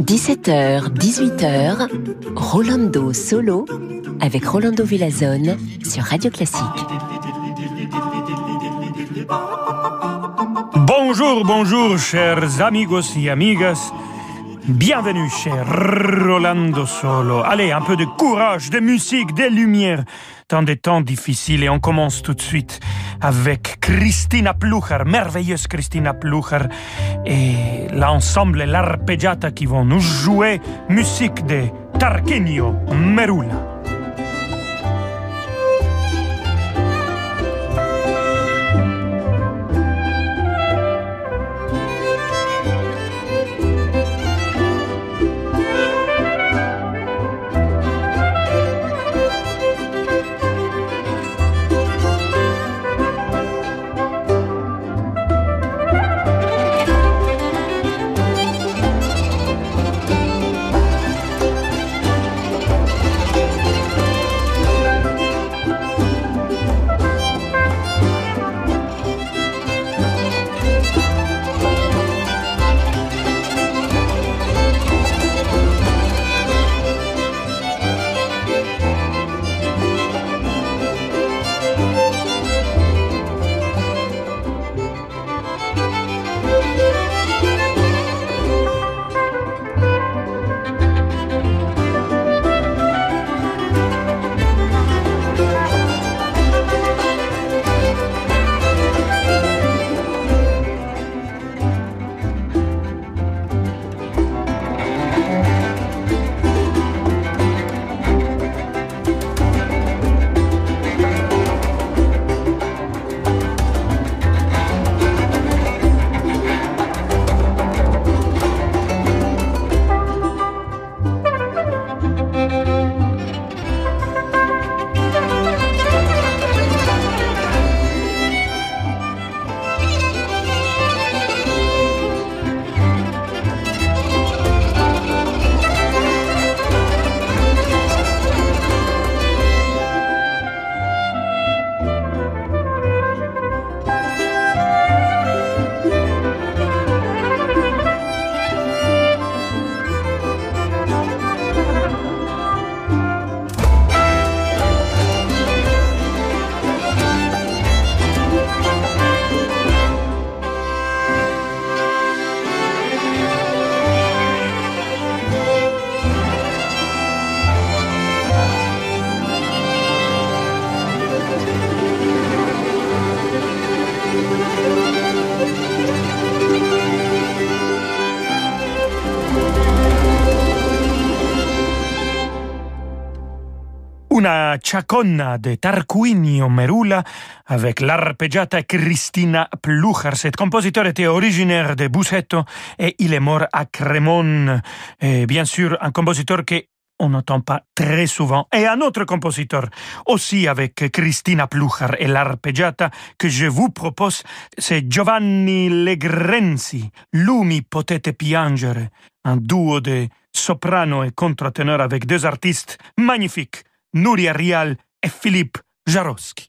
17h, 18h, Rolando Solo avec Rolando Villazone sur Radio Classique. Bonjour, bonjour, chers amigos y amigas. Bienvenue cher Rolando Solo. Allez, un peu de courage, de musique, de lumière dans des temps difficiles et on commence tout de suite avec Christina Plucher, merveilleuse Christina Plucher et l'ensemble l'arpeggiata qui vont nous jouer musique de Tarquinio Merula. Una chaconna de Tarquinio Merula avec l'arpeggiata Cristina Plucher. Cet compositeur était originaire de Busseto et il est mort à Cremone. Et bien sûr, un compositeur que on n'entend pas très souvent. Et un autre compositeur, aussi avec Cristina Plucher et l'arpeggiata, que je vous propose, c'est Giovanni Legrenzi, Lumi potete piangere, un duo de soprano et contre-ténor avec deux artistes magnifiques, Nuria Rial et Philippe Jarowski.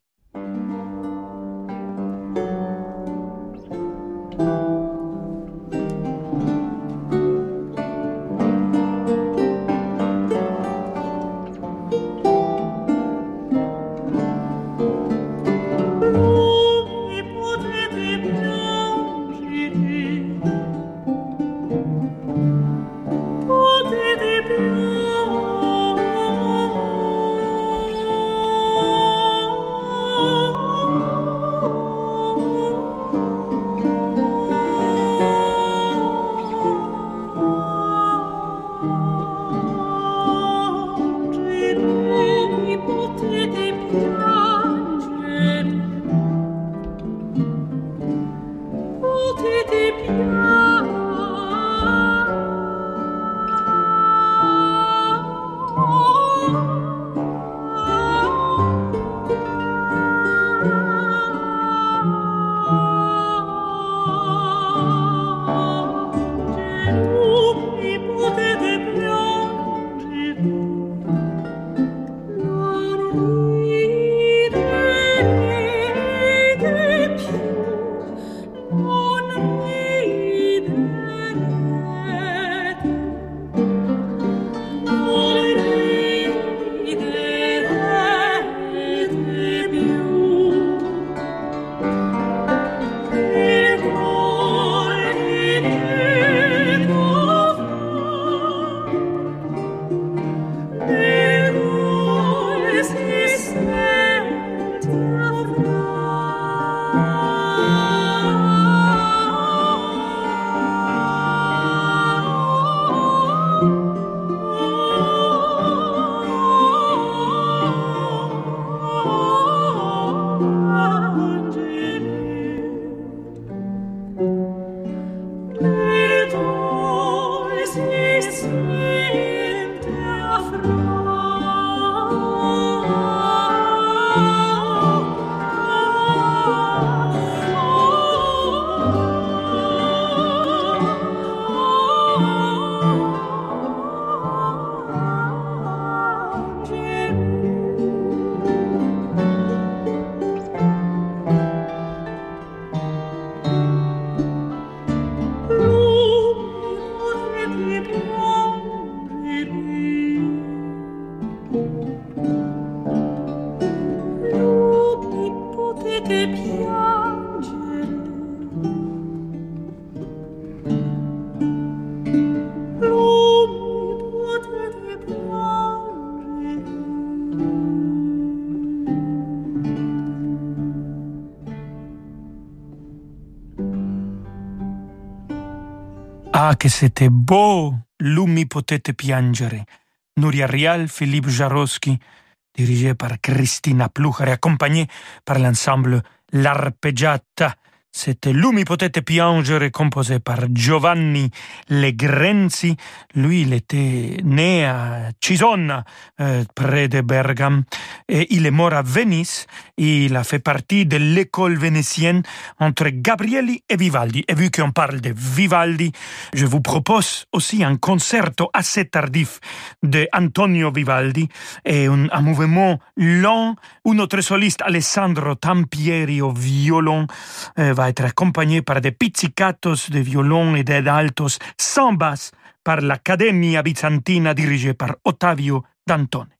Che c'était beau! Lumi potete piangere. Nuria Rial, Philippe Jarosky, dirigé par Christina Plucher accompagné par l'ensemble L'Arpeggiata C'était Lumi potete piangere composé par Giovanni Legrenzi. Lui, il était né à Cisonna, euh, près de Bergame, et il est mort à Venise. Il a fait partie de l'école vénitienne entre Gabrieli et Vivaldi. Et vu qu'on parle de Vivaldi, je vous propose aussi un concerto assez tardif de Antonio Vivaldi et un, un mouvement lent où notre soliste Alessandro Tampieri au violon euh, être accompagné par des pizzicatos de violon et d'altos sans basse par l'Accademia Bizantina dirigée par Ottavio Dantone.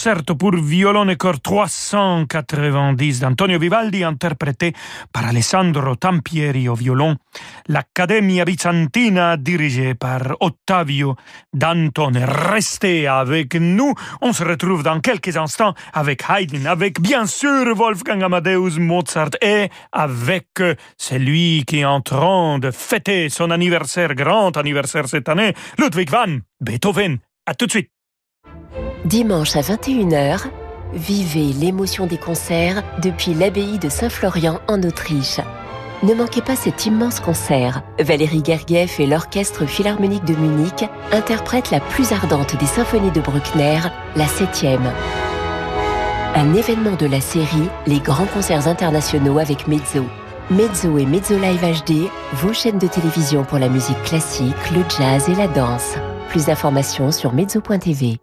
Concerto pour violon et corps 390 d'Antonio Vivaldi interprété par Alessandro Tampieri au violon, l'Accademia Bizantina dirigée par Ottavio Dantone. Restez avec nous, on se retrouve dans quelques instants avec Haydn, avec bien sûr Wolfgang Amadeus Mozart et avec celui qui est en train de fêter son anniversaire, grand anniversaire cette année, Ludwig van Beethoven. À tout de suite. Dimanche à 21h, vivez l'émotion des concerts depuis l'abbaye de Saint-Florian en Autriche. Ne manquez pas cet immense concert. Valérie Gergiev et l'Orchestre Philharmonique de Munich interprètent la plus ardente des symphonies de Bruckner, la septième. Un événement de la série Les grands concerts internationaux avec Mezzo. Mezzo et Mezzo Live HD, vos chaînes de télévision pour la musique classique, le jazz et la danse. Plus d'informations sur mezzo.tv.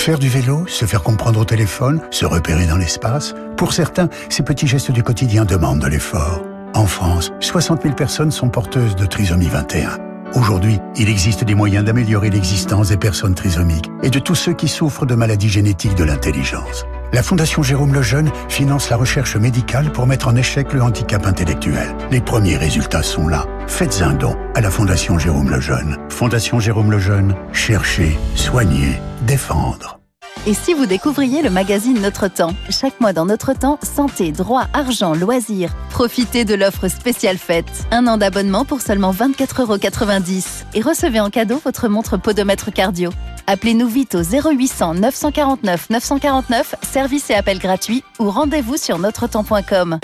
Faire du vélo, se faire comprendre au téléphone, se repérer dans l'espace, pour certains, ces petits gestes du quotidien demandent de l'effort. En France, 60 000 personnes sont porteuses de trisomie 21. Aujourd'hui, il existe des moyens d'améliorer l'existence des personnes trisomiques et de tous ceux qui souffrent de maladies génétiques de l'intelligence. La Fondation Jérôme Lejeune finance la recherche médicale pour mettre en échec le handicap intellectuel. Les premiers résultats sont là. Faites un don à la Fondation Jérôme Lejeune. Fondation Jérôme Lejeune, chercher, soigner, défendre. Et si vous découvriez le magazine Notre Temps Chaque mois dans Notre Temps, santé, droit, argent, loisirs. Profitez de l'offre spéciale fête. Un an d'abonnement pour seulement 24,90€ et recevez en cadeau votre montre podomètre cardio. Appelez-nous vite au 0800 949 949, service et appel gratuit ou rendez-vous sur notretemps.com.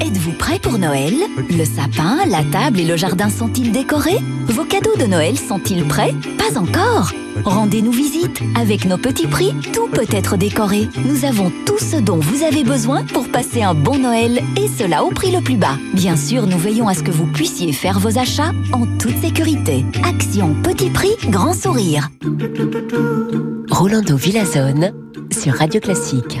Êtes-vous prêt pour Noël? Le sapin, la table et le jardin sont-ils décorés? Vos cadeaux de Noël sont-ils prêts? Pas encore? Rendez-nous visite. Avec nos petits prix, tout peut être décoré. Nous avons tout ce dont vous avez besoin pour passer un bon Noël et cela au prix le plus bas. Bien sûr, nous veillons à ce que vous puissiez faire vos achats en toute sécurité. Action petit prix, grand sourire. Rolando Villazone sur Radio Classique.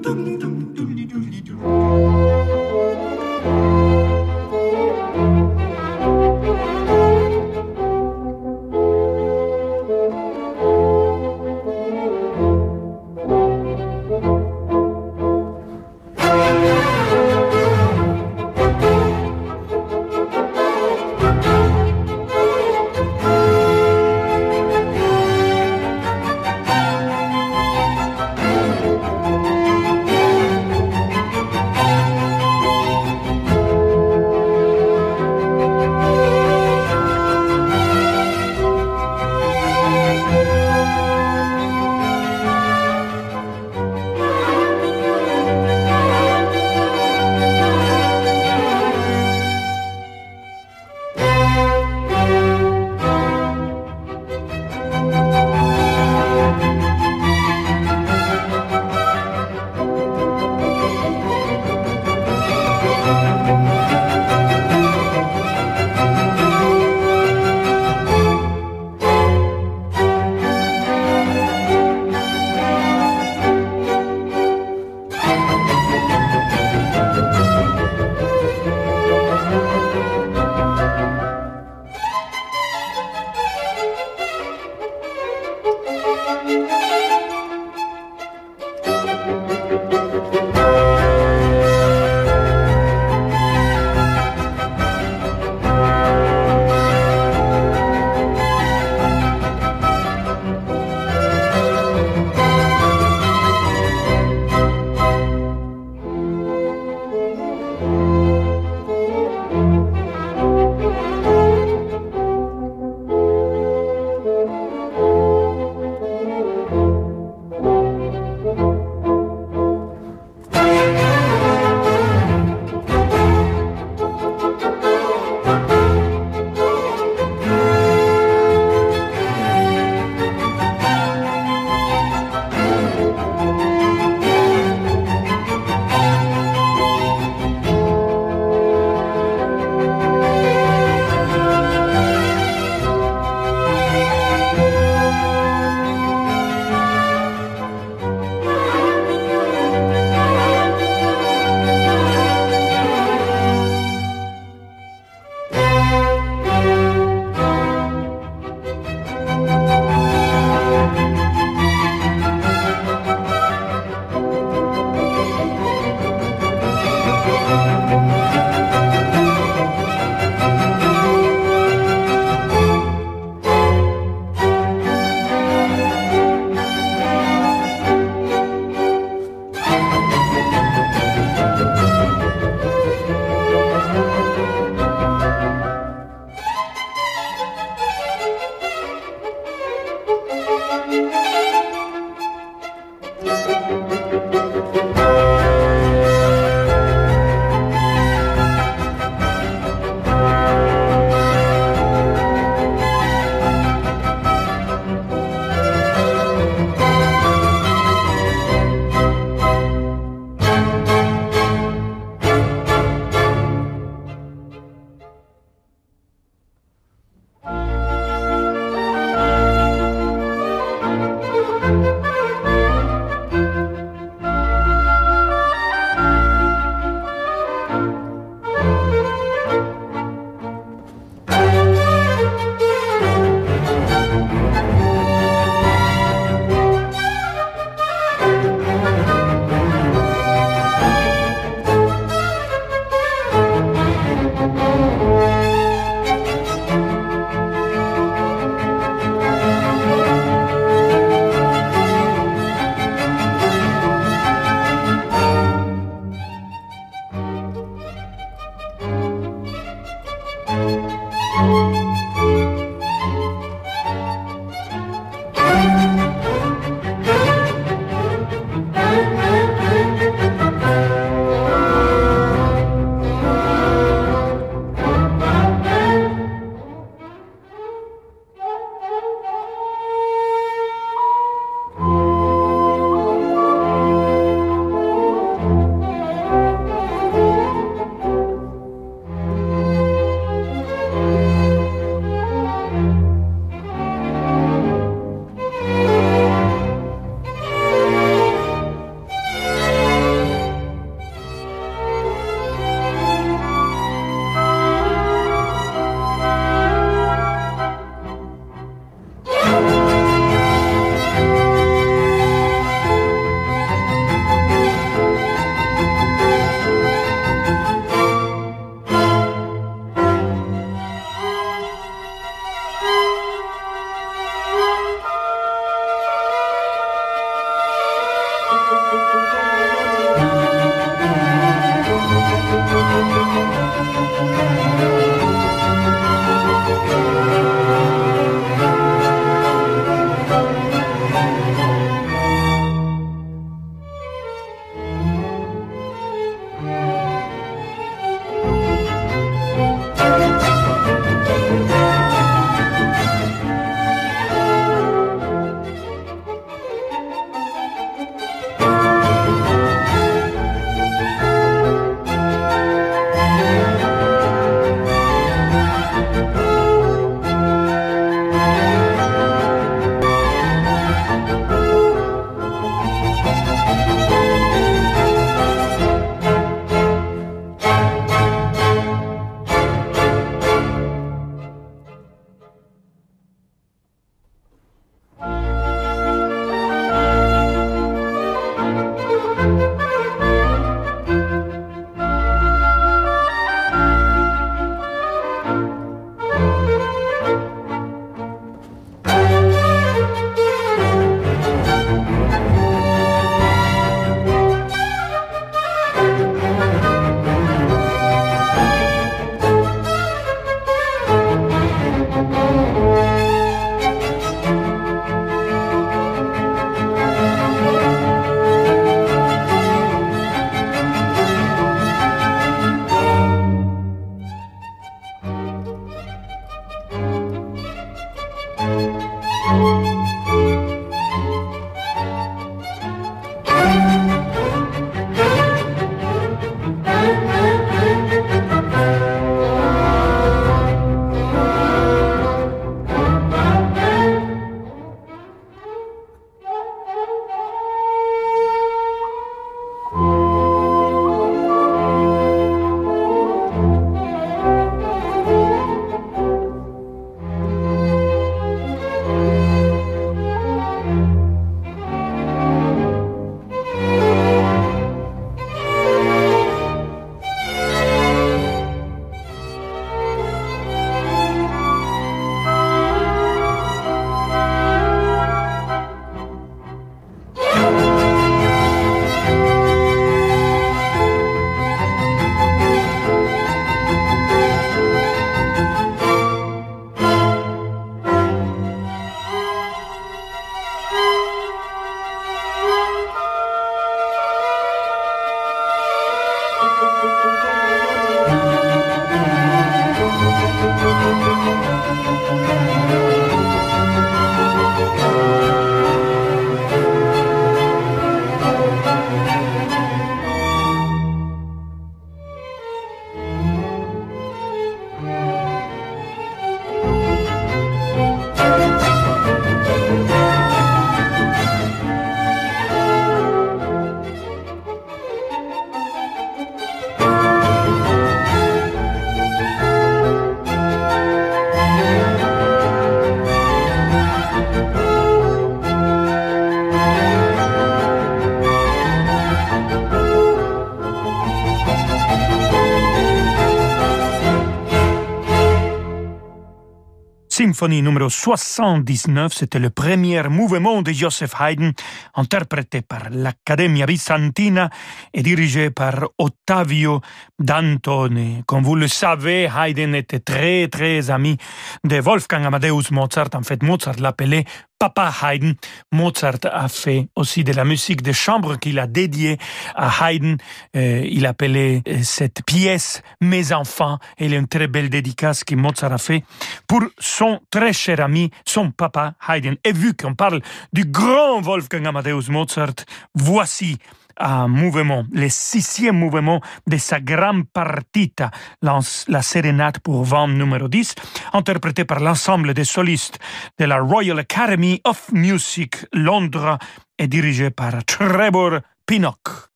symphonie numéro 79, c'était le premier mouvement de Joseph Haydn interprété par l'Accademia byzantina et dirigé par Ottavio Dantoni. Comme vous le savez, Haydn était très très ami de Wolfgang Amadeus Mozart. En fait, Mozart l'appelait Papa Haydn. Mozart a fait aussi de la musique de chambre qu'il a dédiée à Haydn. Euh, il appelait euh, cette pièce Mes enfants. Et il y a une très belle dédicace que Mozart a fait pour son très cher ami, son papa Haydn. Et vu qu'on parle du grand Wolfgang Amadeus Mozart, voici un mouvement, le sixième mouvement de sa grande partita, la sérénade pour vent numéro 10, interprété par l'ensemble des solistes de la Royal Academy of Music Londres et dirigé par Trevor Pinnock.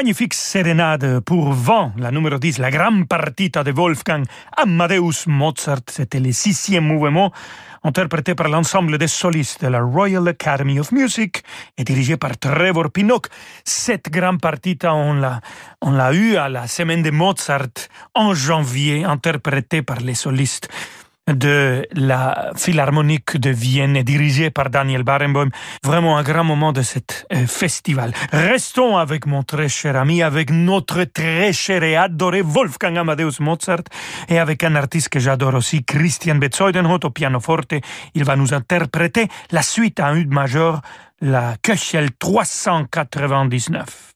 Magnifique sérénade pour vent, la numéro 10, la grande partita de Wolfgang Amadeus Mozart. C'était le sixième mouvement, interprété par l'ensemble des solistes de la Royal Academy of Music et dirigé par Trevor Pinnock. Cette grande partita, on l'a, on l'a eu à la semaine de Mozart en janvier, interprétée par les solistes de la Philharmonique de Vienne dirigée par Daniel Barenboim. Vraiment un grand moment de cet euh, festival. Restons avec mon très cher ami, avec notre très cher et adoré Wolfgang Amadeus Mozart et avec un artiste que j'adore aussi, Christian Betzeudenhout au pianoforte. Il va nous interpréter la suite à un majeur, la Köchel 399.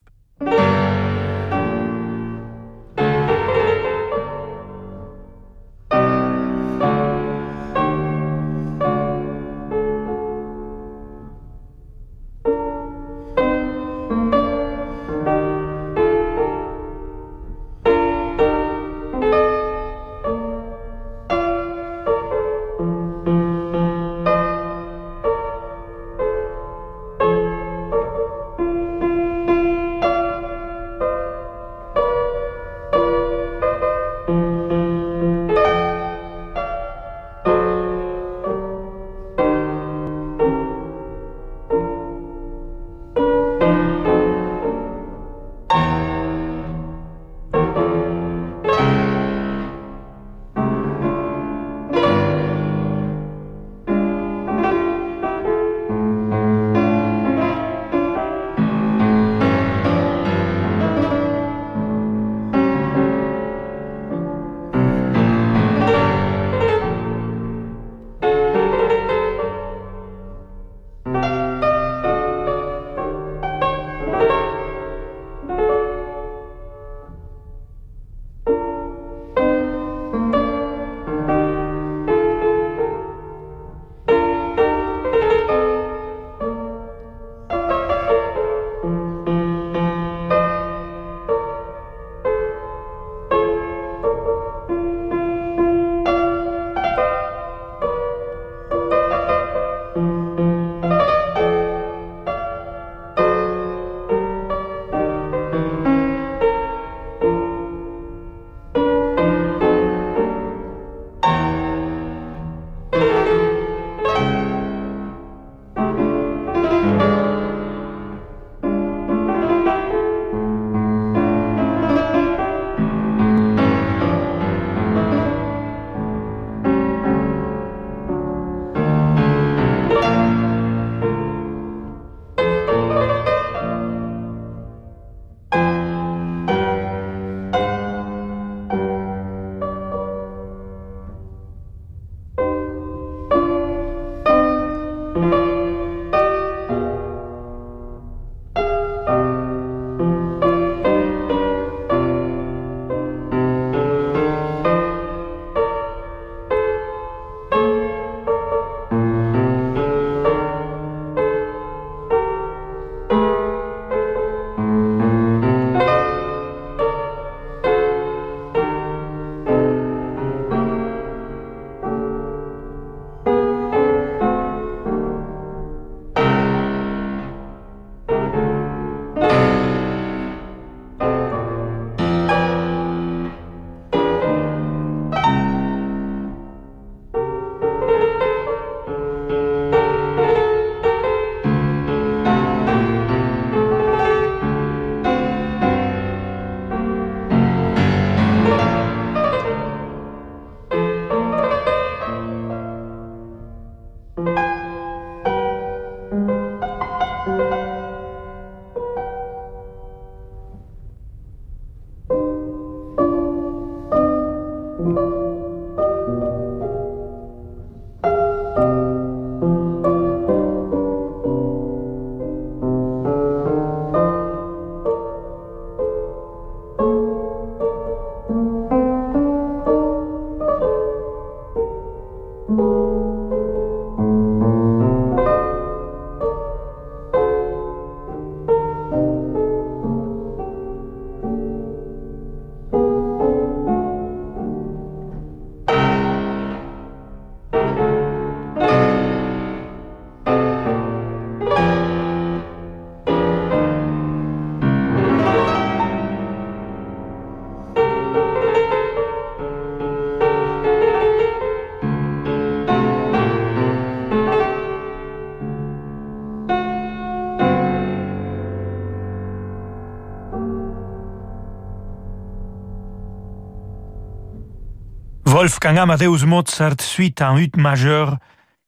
Wolfgang Amadeus Mozart, suite en ut majeur,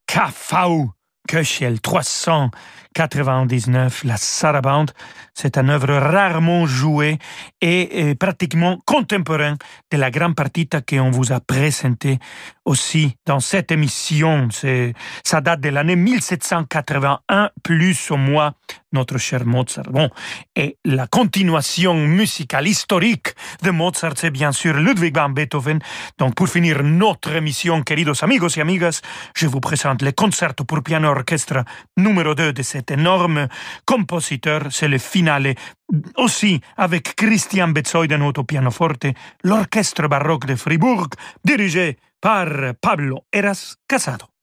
KV, Köchel 399, la sarabande. C'est une œuvre rarement jouée et, pratiquement contemporain de la grande partita qu'on vous a présentée aussi dans cette émission. C'est, ça date de l'année 1781, plus ou moins notre cher Mozart. Bon, et la continuation musicale historique de Mozart, c'est bien sûr Ludwig van Beethoven. Donc, pour finir notre émission, queridos amigos y amigas, je vous présente le concerto pour piano orchestre numéro 2 de cet énorme compositeur. C'est le finale aussi avec Christian Betzoidenhout au pianoforte, l'orchestre baroque de Fribourg, dirigé par Pablo Eras Casado.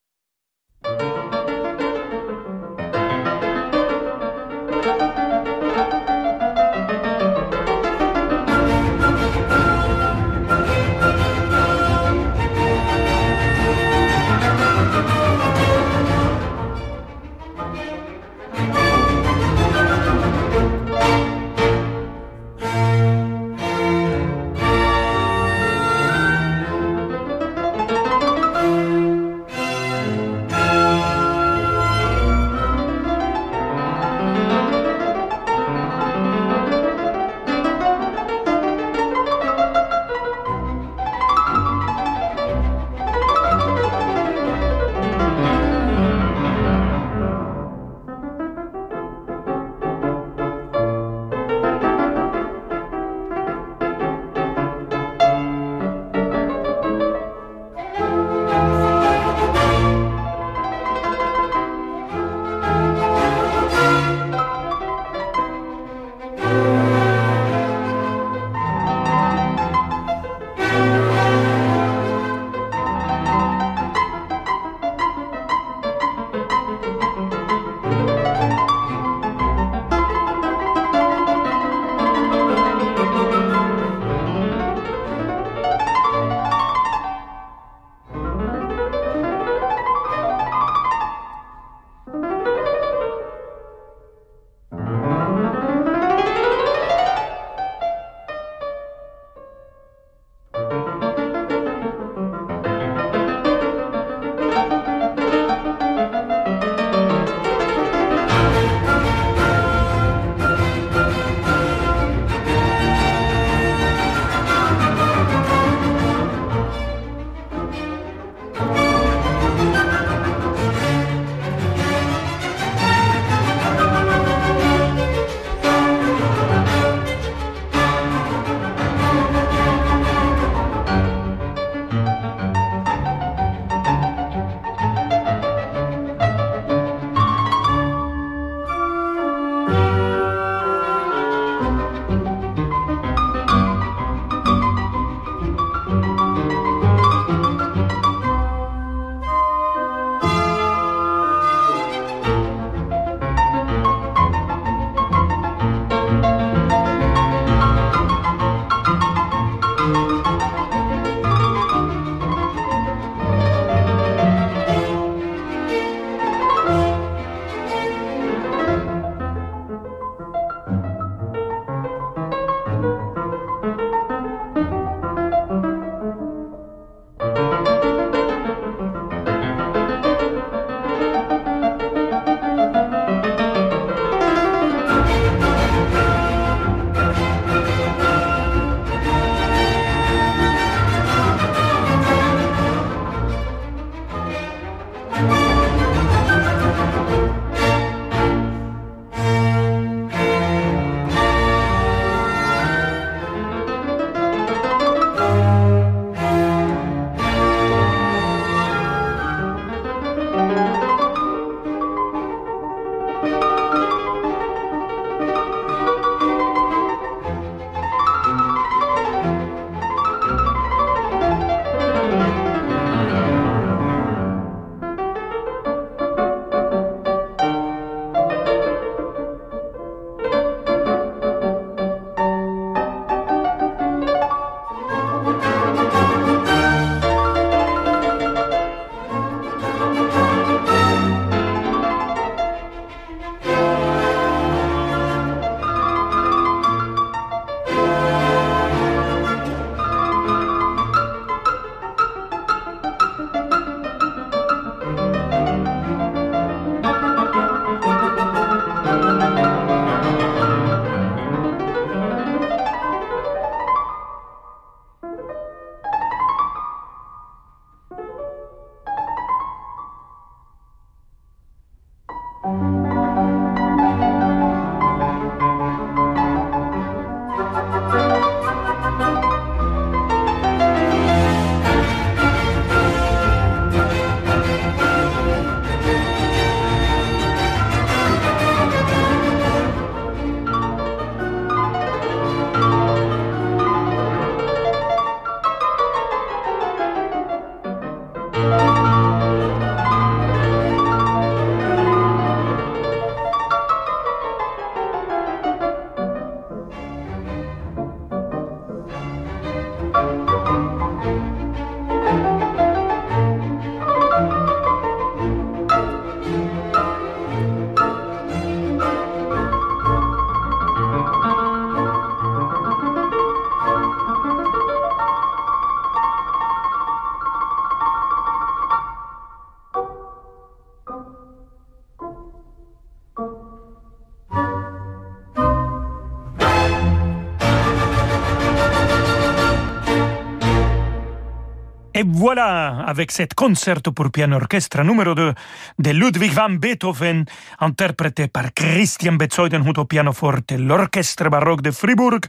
Voilà, avec cette concerto pour piano orchestre numéro 2 de Ludwig van Beethoven, interprété par Christian Bezoidenhut au pianoforte, l'orchestre baroque de Fribourg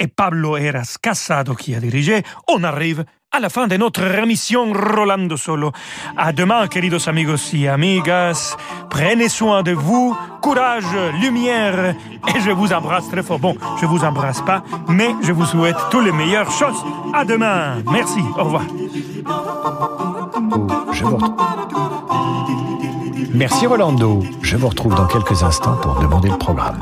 et Pablo Eras Casado qui a dirigé, on arrive à la fin de notre émission Rolando Solo. À demain, queridos amigos y amigas. Prenez soin de vous, courage, lumière, et je vous embrasse très fort. Bon, je vous embrasse pas, mais je vous souhaite toutes les meilleures choses. À demain. Merci. Au revoir. Vous Merci Rolando. Je vous retrouve dans quelques instants pour demander le programme.